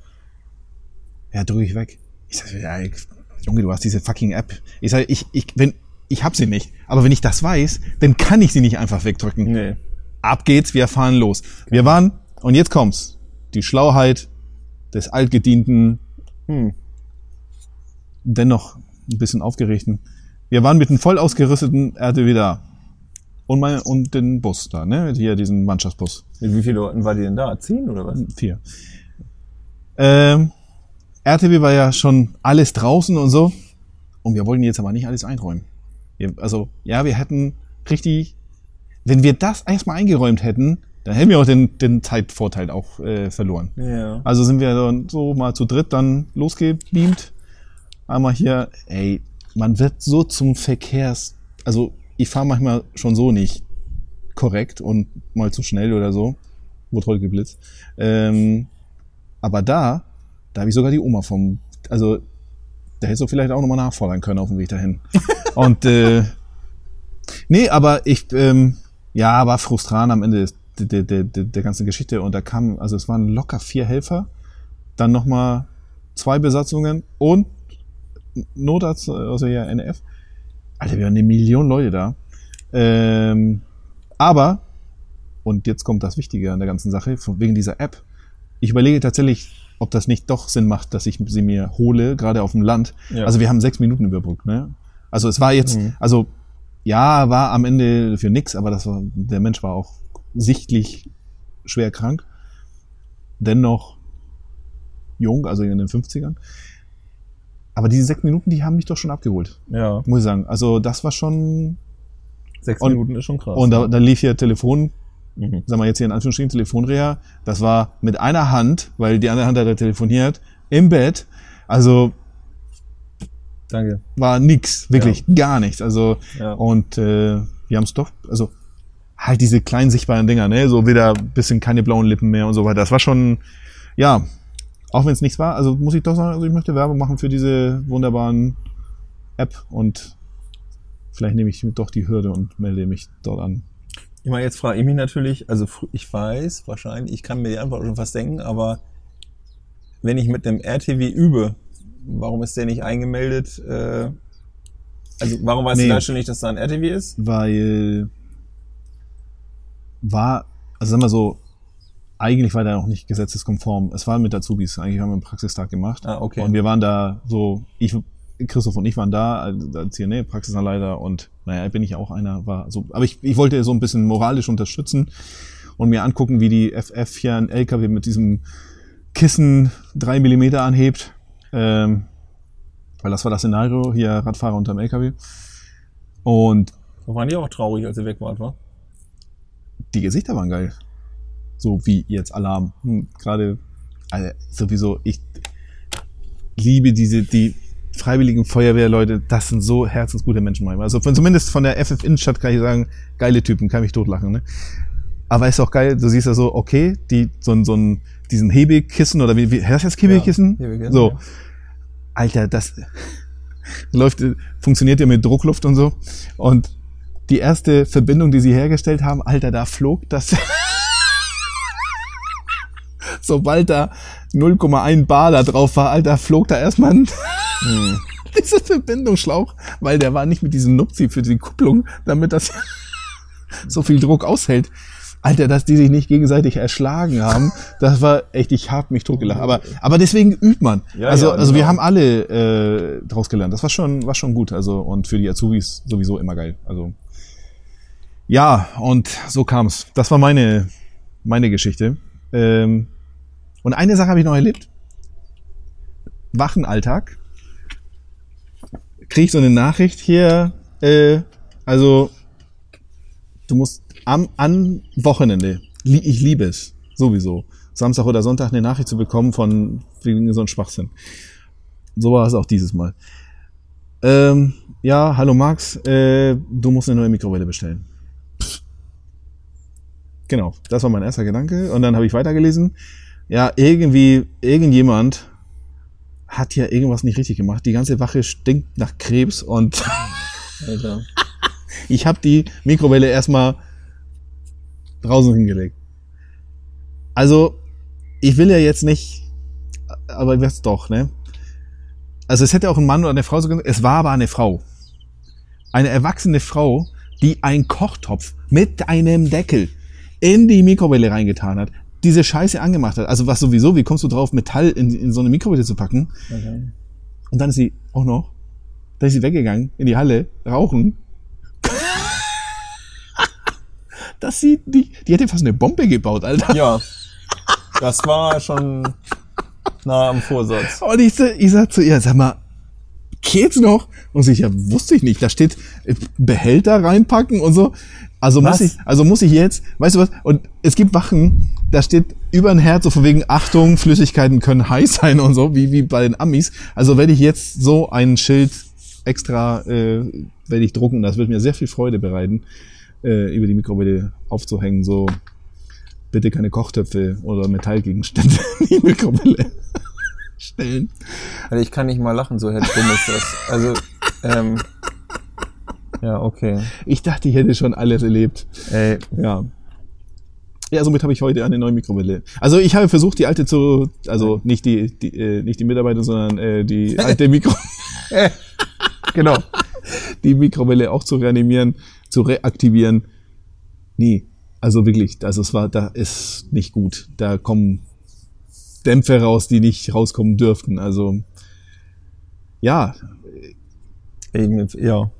Ja, drücke ich weg. Ich sag, ja, ich, Junge, du hast diese fucking App. Ich sag, ich, ich, wenn, ich hab sie nicht. Aber wenn ich das weiß, dann kann ich sie nicht einfach wegdrücken. Nee. Ab geht's, wir fahren los. Wir waren, und jetzt kommt's, die Schlauheit des altgedienten, Hm. dennoch ein bisschen aufgeregten. Wir waren mit einem voll ausgerüsteten RTW da. Und, mein, und den Bus da, ne? Hier diesen Mannschaftsbus. Mit wie vielen Leuten war die denn da? Zehn oder was? Vier. Ähm, RTW war ja schon alles draußen und so. Und wir wollten jetzt aber nicht alles einräumen. Wir, also, ja, wir hätten richtig, wenn wir das erstmal eingeräumt hätten, dann hätten wir auch den, den Zeitvorteil auch äh, verloren. Ja. Also sind wir dann so mal zu dritt dann losgebeamt. Einmal hier, ey, man wird so zum Verkehrs, also ich fahre manchmal schon so nicht korrekt und mal zu schnell oder so. Wurde heute geblitzt. Ähm, aber da, da habe ich sogar die Oma vom, also da hättest du vielleicht auch nochmal nachfordern können auf dem Weg dahin. und äh, nee, aber ich, ähm, ja, war frustrant am Ende des, der, der, der, der ganzen Geschichte und da kam, also es waren locker vier Helfer, dann nochmal zwei Besatzungen und Notarzt, also ja NF. Alter, wir waren eine Million Leute da. Ähm, aber, und jetzt kommt das Wichtige an der ganzen Sache, wegen dieser App. Ich überlege tatsächlich, ob das nicht doch Sinn macht, dass ich sie mir hole, gerade auf dem Land. Ja. Also wir haben sechs Minuten überbrückt, ne? Also es war jetzt, Mhm. also ja, war am Ende für nix, aber das war, der Mensch war auch sichtlich schwer krank. Dennoch jung, also in den 50ern. Aber diese sechs Minuten, die haben mich doch schon abgeholt, Ja. muss ich sagen. Also das war schon. Sechs Und- Minuten ist schon krass. Und da, da lief hier Telefon, mhm. sagen wir jetzt hier in Anführungsstrichen Telefonreha. Das war mit einer Hand, weil die andere Hand hat er telefoniert, im Bett. Also Danke. war nix, wirklich gar nichts. Also Ja. und äh, wir haben es doch, also halt diese kleinen sichtbaren Dinger, ne, so wieder bisschen keine blauen Lippen mehr und so weiter. Das war schon, ja, auch wenn es nichts war. Also muss ich doch sagen, also ich möchte Werbung machen für diese wunderbaren App und vielleicht nehme ich doch die Hürde und melde mich dort an. Ich meine, jetzt frage ich mich natürlich, also ich weiß wahrscheinlich, ich kann mir die Antwort schon fast denken, aber wenn ich mit einem RTW übe, warum ist der nicht eingemeldet? Äh, also warum weißt Nee. du da schon nicht, dass da ein RTW ist? weil war, also sagen wir so, eigentlich war der noch nicht gesetzeskonform. Es war mit Azubis, eigentlich haben wir einen Praxistag gemacht. Ah, okay. Und wir waren da so, ich, Christoph und ich waren da als als CNA, Praxisanleiter und naja, bin ich auch einer, war so, aber ich, ich wollte so ein bisschen moralisch unterstützen und mir angucken, wie die FF hier ein LKW mit diesem Kissen drei Millimeter anhebt. Ähm, weil das war das Szenario, hier Radfahrer unterm LKW. Und Da waren die auch traurig, als ihr weg wart, wa? die Gesichter waren geil. So wie jetzt Alarm. Hm, Gerade, also sowieso, ich liebe diese, die freiwilligen Feuerwehrleute, das sind so herzensgute Menschen manchmal. Also von, zumindest von der FF Innenstadt kann ich sagen, geile Typen, kann mich totlachen, ne? Aber ist auch geil, du siehst ja so, okay, die, so, ein- so ein, diesen Hebelkissen oder wie, wie heißt das Hebelkissen? Ja, Hebelkissen, so. ja. Alter, das läuft, funktioniert ja mit Druckluft und so. Und die erste Verbindung, die sie hergestellt haben, Alter, da flog das. Sobald da 0,1 Bar da drauf war, Alter, flog da erstmal ein Hm. dieser Verbindungsschlauch, weil der war nicht mit diesem Nupsi für die Kupplung, damit das so viel Druck aushält. Alter, dass die sich nicht gegenseitig erschlagen haben, das war echt, ich hab mich totgelacht. Aber, aber deswegen übt man. Ja, also, ja, also wir genau. haben alle äh, draus gelernt. Das war schon, war schon gut. Also und für die Azubis sowieso immer geil. Also ja, und so kam's. Das war meine meine Geschichte. Ähm, und eine Sache habe ich noch erlebt. Wachenalltag. Krieg ich so eine Nachricht hier. Äh, also du musst am an Wochenende. Ich liebe es sowieso. Samstag oder Sonntag eine Nachricht zu bekommen von wegen so einem Schwachsinn. So war es auch dieses Mal. Ähm, ja, hallo Max, äh, du musst eine neue Mikrowelle bestellen. Pff. Genau, das war mein erster Gedanke. Und dann habe ich weitergelesen. Ja, irgendwie, irgendjemand hat ja irgendwas nicht richtig gemacht. Die ganze Wache stinkt nach Krebs und Alter. ich habe die Mikrowelle erstmal draußen hingelegt. Also, ich will ja jetzt nicht, aber ich weiß doch, ne? Also es hätte auch ein Mann oder eine Frau so gesagt, es war aber eine Frau. Eine erwachsene Frau, die einen Kochtopf mit einem Deckel in die Mikrowelle reingetan hat. Diese Scheiße angemacht hat. Also was sowieso, wie kommst du drauf, Metall in, in so eine Mikrowelle zu packen? Und dann ist sie auch noch, da ist sie weggegangen in die Halle, rauchen. Das sieht nicht, die hätte fast eine Bombe gebaut, Alter. Ja. Das war schon nah am Vorsatz. Und ich, ich sag zu ihr, sag mal, geht's noch? Und sie, ja, wusste ich nicht. Da steht äh, Behälter reinpacken und so. Also muss Was? ich, also muss ich jetzt, weißt du was? Und es gibt Wachen, da steht über ein Herz so von wegen Achtung, Flüssigkeiten können heiß sein und so, wie, wie bei den Amis. Also werde ich jetzt so ein Schild extra, äh, werde ich drucken. Das wird mir sehr viel Freude bereiten, äh, über die Mikrowelle aufzuhängen, so bitte keine Kochtöpfe oder Metallgegenstände in die Mikrowelle stellen. Also ich kann nicht mal lachen, so dumm ist das. Also, ähm, ja, okay. Ich dachte, ich hätte schon alles erlebt. Ey, Ja. Ja, somit habe ich heute eine neue Mikrowelle. Also ich habe versucht, die alte zu, also nicht die, die äh, nicht die Mitarbeiter, sondern äh, die alte Mikro, genau. die Mikrowelle auch zu reanimieren, zu reaktivieren. Nee, also wirklich, also es war, da ist nicht gut. Da kommen Dämpfe raus, die nicht rauskommen dürften. Also ja, Ey, ja.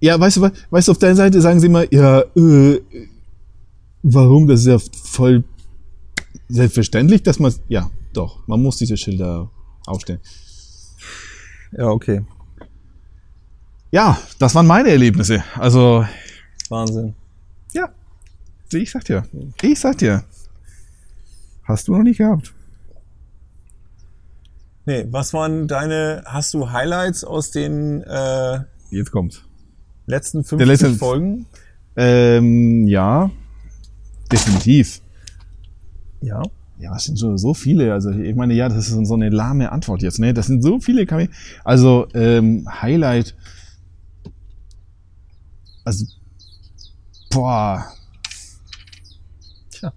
Ja, weißt du was? Weißt du, auf deiner Seite sagen sie immer, ja, äh, warum? Das ist ja voll selbstverständlich, dass man, ja, doch, man muss diese Schilder aufstellen. Ja, okay. Ja, das waren meine Erlebnisse. Also, Wahnsinn. ja, ich sag dir, ich sag dir, hast du noch nicht gehabt. Nee, was waren deine, hast du Highlights aus den äh, Jetzt kommt's. Letzten 50 Der letzte- Folgen? Ähm, ja, definitiv. Ja. Ja, es sind so, so viele. Also ich meine, ja, das ist so eine lahme Antwort jetzt. Ne, das sind so viele. Also ähm, Highlight. Also boah.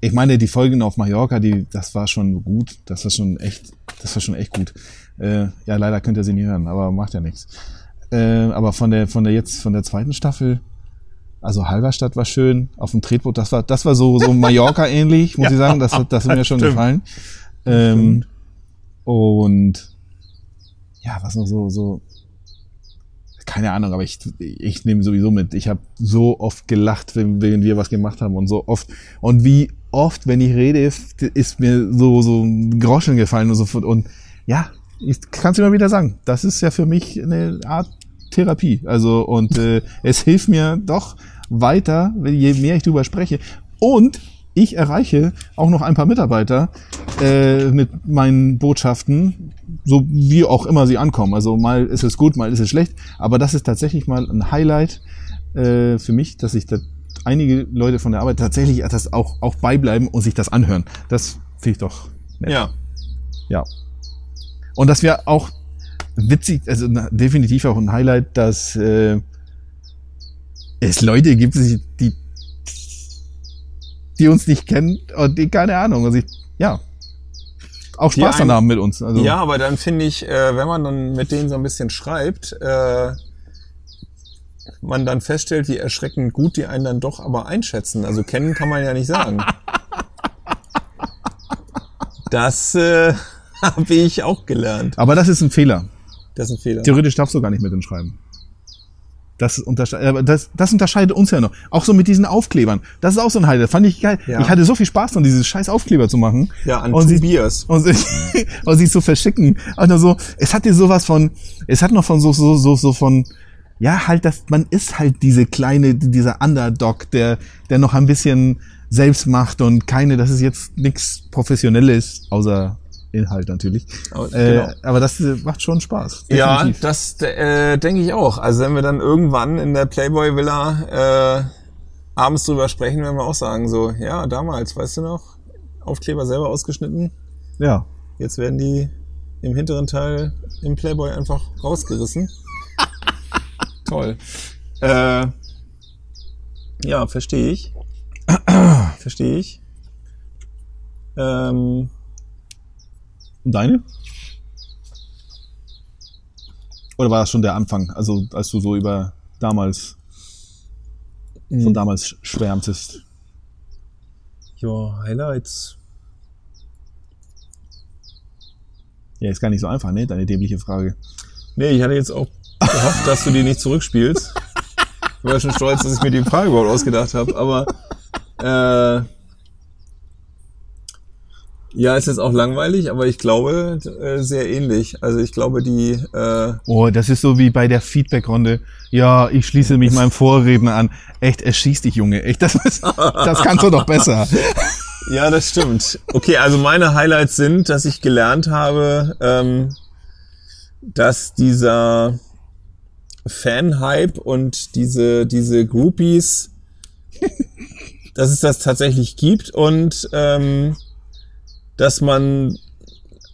Ich meine, die Folgen auf Mallorca, die, das war schon gut. Das war schon echt, das war schon echt gut. Äh, ja, leider könnt ihr sie nie hören, aber macht ja nichts. Äh, aber von der, von der jetzt, von der zweiten Staffel, also Halberstadt war schön, auf dem Tretboot, das war, das war so, so Mallorca ähnlich, muss ich sagen, das, hat- das hat mir schon stimmt. gefallen. Ähm, und ja, was noch so, so, keine Ahnung, aber ich, ich nehme sowieso mit. Ich habe so oft gelacht, wenn, wenn wir was gemacht haben und so oft. Und wie oft, wenn ich rede, ist, ist mir so, so ein Groschen gefallen und so. fort. Und ja, ich kann es immer wieder sagen. Das ist ja für mich eine Art Therapie. Also, und äh, es hilft mir doch weiter, je mehr ich drüber spreche. Und ich erreiche auch noch ein paar Mitarbeiter äh, mit meinen Botschaften, so wie auch immer sie ankommen. Also mal ist es gut, mal ist es schlecht, aber das ist tatsächlich mal ein Highlight äh, für mich, dass sich da einige Leute von der Arbeit tatsächlich das auch, auch beibleiben und sich das anhören. Das finde ich doch nett. Ja. Ja. Und dass wir auch witzig, also definitiv auch ein Highlight, dass äh, es Leute gibt, die, die, uns nicht kennen und die keine Ahnung, also ich, ja, auch Spaß dann haben mit uns. Also, Ja, aber dann finde ich, äh, wenn man dann mit denen so ein bisschen schreibt, äh, man dann feststellt, wie erschreckend gut die einen dann doch aber einschätzen. Also kennen kann man ja nicht sagen. Das äh, habe ich auch gelernt. Aber das ist ein Fehler. Das ist ein Fehler. Theoretisch darfst du gar nicht mit uns schreiben. Das, untersche das, das unterscheidet uns ja noch. Auch so mit diesen Aufklebern. Das ist auch so ein Highlight. Fand ich geil. Ja. Ich hatte so viel Spaß dran, diese scheiß Aufkleber zu machen. Ja, an und sie, Tobias. und, sie, und sie zu verschicken. Also so, es hat dir sowas von, es hat noch von so, so, so, so von, ja, halt, das, man ist halt diese kleine, dieser Underdog, der, der noch ein bisschen selbst macht und keine, das ist jetzt nichts Professionelles, außer Inhalt natürlich. Aber- Äh, genau. aber das äh, macht schon Spaß. Ja, definitiv. das äh, denke ich auch. Also wenn wir dann irgendwann in der Playboy Villa äh, abends drüber sprechen, werden wir auch sagen so, ja, damals, weißt du noch, Aufkleber selber ausgeschnitten, ja. jetzt werden die im hinteren Teil im Playboy einfach rausgerissen. Toll. Äh, ja, verstehe ich. verstehe ich. Ähm, und deine? Oder war das schon der Anfang, also als du so über damals, mhm. von damals schwärmtest? Ja, Highlights. Ja, ist gar nicht so einfach, ne? Deine dämliche Frage. Nee, ich hatte jetzt auch gehofft, dass du die nicht zurückspielst. Ich war schon stolz, dass ich mir die Frage überhaupt ausgedacht habe, aber äh, ja, ist jetzt auch langweilig, aber ich glaube äh, sehr ähnlich. Also ich glaube, die äh, Oh, das ist so wie bei der Feedback-Runde. Ja, ich schließe mich meinem Vorredner an. Echt, er schießt dich, Junge. Echt, das, ist, das kannst du doch besser. Ja, das stimmt. Okay, also meine Highlights sind, dass ich gelernt habe, ähm, dass dieser Fan-Hype und diese, diese Groupies, dass es das tatsächlich gibt und ähm, dass man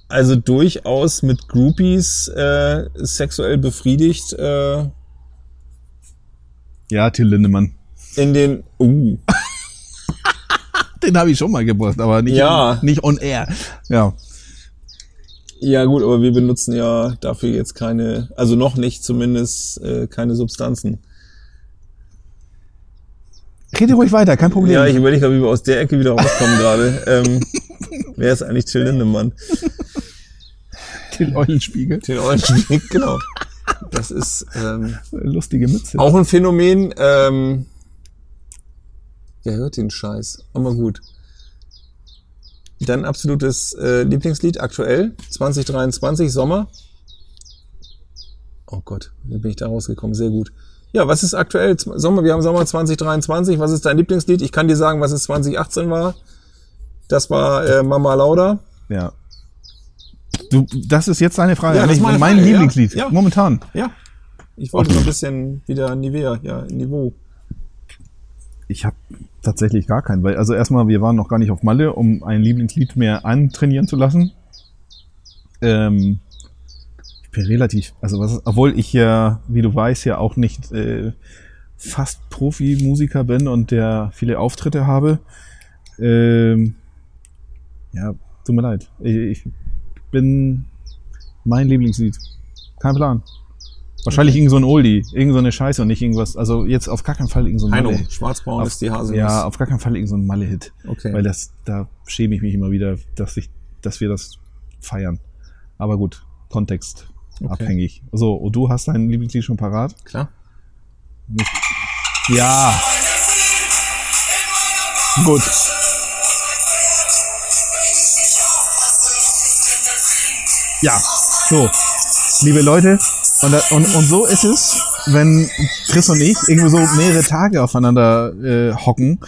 also durchaus mit Groupies äh, sexuell befriedigt äh, Ja, Till Lindemann. in den uh, Den habe ich schon mal gebracht, aber nicht, Ja. nicht on air. Ja. Ja gut, aber wir benutzen ja dafür jetzt keine, also noch nicht zumindest äh, keine Substanzen. Rede ruhig weiter, kein Problem. Ja, ich überlege wie wir aus der Ecke wieder rauskommen gerade. Ähm, wer ist eigentlich Till Lindemann? Till Eulenspiegel. Till Eulenspiegel, genau. Das ist ähm, Lustige Mütze. auch ein Phänomen. Ähm, wer hört den Scheiß? Aber gut. Dein absolutes äh, Lieblingslied aktuell, 2023, Sommer. Oh Gott, wie bin ich da rausgekommen? Sehr gut. Ja, was ist aktuell? Sommer, wir haben Sommer 2023. Was ist dein Lieblingslied? Ich kann dir sagen, was es 2018 war. Das war äh, Mama Lauda. Ja. Du, das ist jetzt deine Frage. Ja, das ist meine mein Frage, ja. Lieblingslied. Ja. Momentan. Ja. Ich wollte so ein bisschen wieder Nivea, ja, Niveau. Ich habe tatsächlich gar keinen, weil also erstmal, wir waren noch gar nicht auf Malle, um ein Lieblingslied mehr antrainieren zu lassen. Ähm, ich bin relativ, also was, obwohl ich ja, wie du weißt, ja auch nicht äh, fast Profi-Musiker bin und der viele Auftritte habe. Ähm, ja, tut mir leid. Ich, ich bin mein Lieblingslied. Kein Plan. Wahrscheinlich irgend so ein Oldie, irgend so eine Scheiße und nicht irgendwas. Also jetzt auf gar keinen Fall irgend so ein Heino, Malle. schwarzbraun Auf- ist die Haselnuss. Ja, auf gar keinen Fall irgend so ein Malle-Hit. Okay. Weil das, da schäme ich mich immer wieder, dass ich, dass wir das feiern. Aber gut, Kontext abhängig. So, und du hast dein Lieblingslied schon parat? Klar. Ja. Gut. Ja, so. Liebe Leute, und, und, und so ist es, wenn Chris und ich irgendwo so mehrere Tage aufeinander äh, hocken.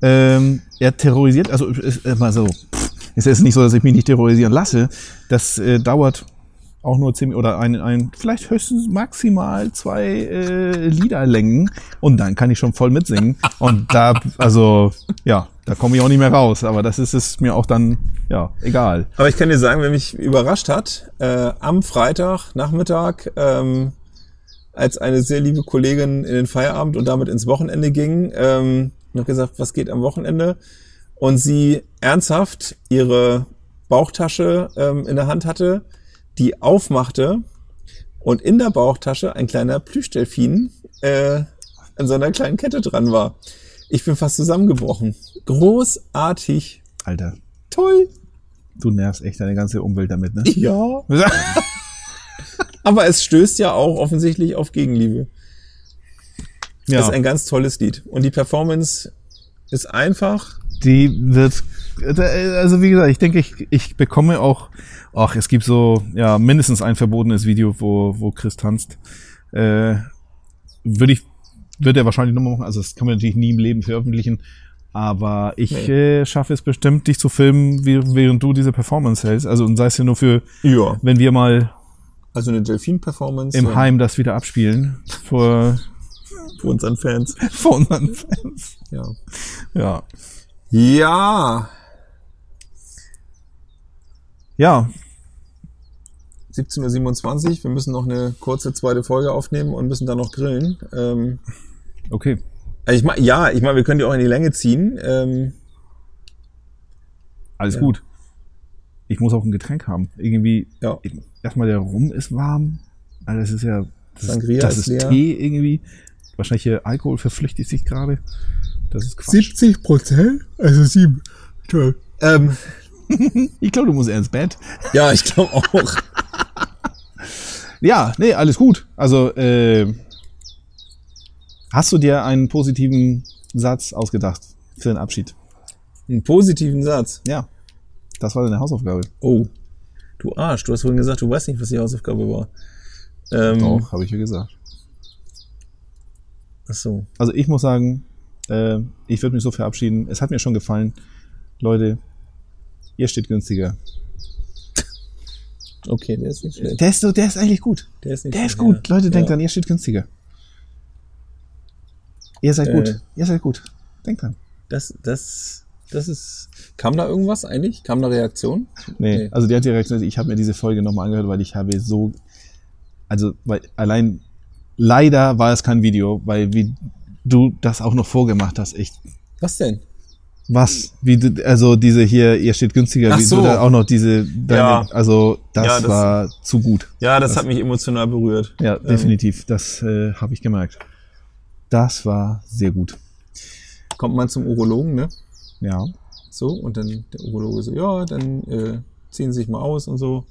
Ähm, er terrorisiert, also ist immer so. Pff, ist nicht so, dass ich mich nicht terrorisieren lasse. Das äh, dauert auch nur zehn oder ein, ein vielleicht höchstens maximal zwei äh, Liederlängen und dann kann ich schon voll mitsingen und da also ja da komme ich auch nicht mehr raus aber das ist es mir auch dann ja egal Aber ich kann dir sagen, wer mich überrascht hat, äh, am Freitag Nachmittag, ähm, als eine sehr liebe Kollegin in den Feierabend und damit ins Wochenende ging, ähm, noch gesagt, was geht am Wochenende? Und sie ernsthaft ihre Bauchtasche ähm, in der Hand hatte, die aufmachte und in der Bauchtasche ein kleiner Plüschdelfin äh, an so einer kleinen Kette dran war. Ich bin fast zusammengebrochen. Großartig. Alter Toll. du nervst echt deine ganze Umwelt damit ne Ja. Aber es stößt ja auch offensichtlich auf Gegenliebe. Das ja ist ein ganz tolles Lied. Und die Performance ist einfach. die wird also wie gesagt ich denke ich ich bekomme auch ach es gibt so ja mindestens ein verbotenes Video wo wo Chris tanzt äh, würde ich wird er wahrscheinlich nochmal machen also das kann man natürlich nie im Leben veröffentlichen aber ich Nee. äh, schaffe es bestimmt dich zu filmen wie, während du diese Performance hältst also und sei es ja nur für Ja. wenn wir mal Also eine Delfin-Performance. im äh, Heim das wieder abspielen vor Für unseren Fans. vor unseren Fans Ja. ja Ja. ja 17.27 Uhr. Wir müssen noch eine kurze zweite Folge aufnehmen und müssen dann noch grillen. Ähm, okay ich mein, ja, ich meine, wir können die auch in die Länge ziehen. Ähm, Alles Ja. gut. Ich muss auch ein Getränk haben. Irgendwie, Ja. erstmal der Rum ist warm. Also das ist ja, das Sangria ist, das ist ist. Tee irgendwie. Wahrscheinlich hier Alkohol verflüchtigt sich gerade. Das ist Quatsch. Prozent? Also sieben. Toll. Ähm, Ich glaube, du musst eher ins Bett. Ja, ich glaube auch. Ja, nee, alles gut. Also, äh, hast du dir einen positiven Satz ausgedacht für den Abschied? Einen positiven Satz. Ja. Das war deine Hausaufgabe. Oh, du Arsch, du hast vorhin gesagt, du weißt nicht, was die Hausaufgabe war. Ähm, Doch, habe ich ja gesagt. Ach so. Also ich muss sagen, äh, ich würde mich so verabschieden. Es hat mir schon gefallen. Leute, ihr steht günstiger. Okay, der ist nicht schlecht. Der ist, so, der ist eigentlich gut. Der ist, nicht Der ist gut. ja. Leute, denkt ja. dran, ihr steht günstiger. Ihr seid Äh. gut. Ihr seid gut. Denkt dran. Das, das, das ist. Kam da irgendwas eigentlich? Kam da Reaktion? Nee, Nee. also die hat direkt gesagt, ich habe mir diese Folge nochmal angehört, weil ich habe so, also weil allein leider war es kein Video, weil wie du das auch noch vorgemacht hast, echt. Was denn? Was? Wie du, also diese hier, ihr steht günstiger, Ach wie so. du da auch noch diese, deine, Ja. also das, Ja, das- war zu gut. Ja, das, hat mich emotional berührt. Ja, definitiv. Das äh, habe ich gemerkt. Das war sehr gut. Kommt man zum Urologen, ne? Ja. So, und dann der Urologe so, ja, dann äh, ziehen Sie sich mal aus und so.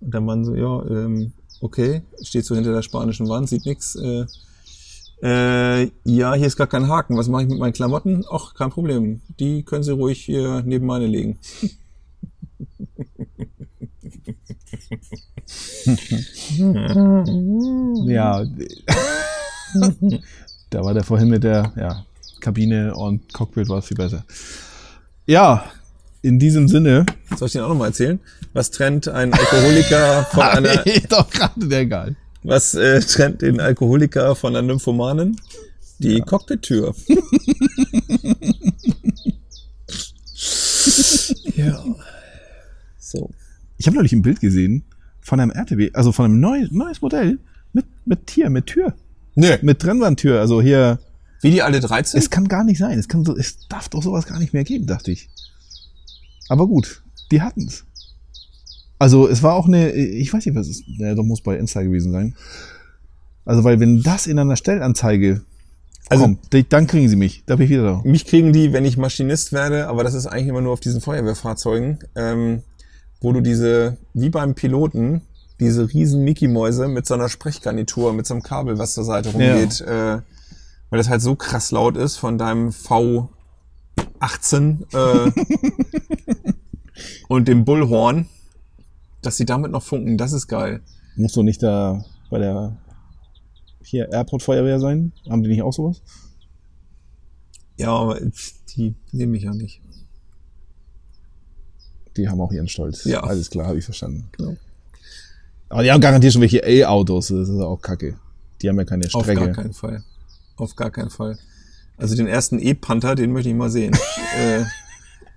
Und der Mann so, ja, ähm, okay, steht so hinter der spanischen Wand, sieht nix. Äh, äh, ja, hier ist gar kein Haken. Was mache ich mit meinen Klamotten? Ach, kein Problem. Die können Sie ruhig hier neben meine legen. Ja. Da war der vorhin mit der ja, Kabine und Cockpit war es viel besser. Ja, in diesem Sinne. Soll ich den auch nochmal erzählen? Was trennt ein Alkoholiker von einer, doch gerade der geil. was äh, trennt den Alkoholiker von einer Nymphomanen? Die Cockpit-Tür. ja. So. Ich habe neulich ein Bild gesehen von einem RTW, also von einem neu, neues Modell mit, mit Tier, mit Tür, Nö. mit Trennwandtür. Also hier, Wie die alle 13? es kann gar nicht sein. Es, kann so, es darf doch sowas gar nicht mehr geben, dachte ich. Aber gut, die hatten's. Also es war auch eine, ich weiß nicht, was es ist. Ja, doch muss bei Insta gewesen sein. Also weil wenn das in einer Stellanzeige Also- kommt, dann kriegen sie mich. Da bin ich wieder da. Mich kriegen die, wenn ich Maschinist werde, aber das ist eigentlich immer nur auf diesen Feuerwehrfahrzeugen, ähm, wo du diese, wie beim Piloten, diese riesen Mickey-Mäuse mit so einer Sprechgarnitur, mit so einem Kabel, was zur Seite rumgeht, äh, weil das halt so krass laut ist von deinem V18 äh, und dem Bullhorn, dass sie damit noch funken, das ist geil. Musst du nicht da bei der hier Airport Feuerwehr sein? Haben die nicht auch sowas? Ja, aber die nehme ich ja nicht. Die haben auch ihren Stolz. Ja. Alles klar, habe ich verstanden. Genau. Aber die haben garantiert schon welche E-Autos. Das ist auch kacke. Die haben ja keine Auf gar Strecke. keinen Fall. Auf gar keinen Fall. Also den ersten E-Panther, den möchte ich mal sehen. äh,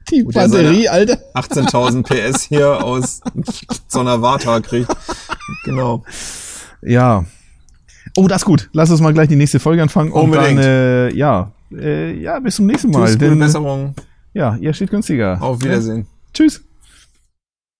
Die Batterie, Alter. 18.000 PS hier aus so einer Vata kriegt. Genau. Ja. Oh, das ist gut. Lass uns mal gleich die nächste Folge anfangen. Und Unbedingt. dann, äh, ja. Äh, ja, bis zum nächsten Mal. Tschüss, gute Besserung. ja, ihr steht günstiger. Auf Wiedersehen. Tschüss.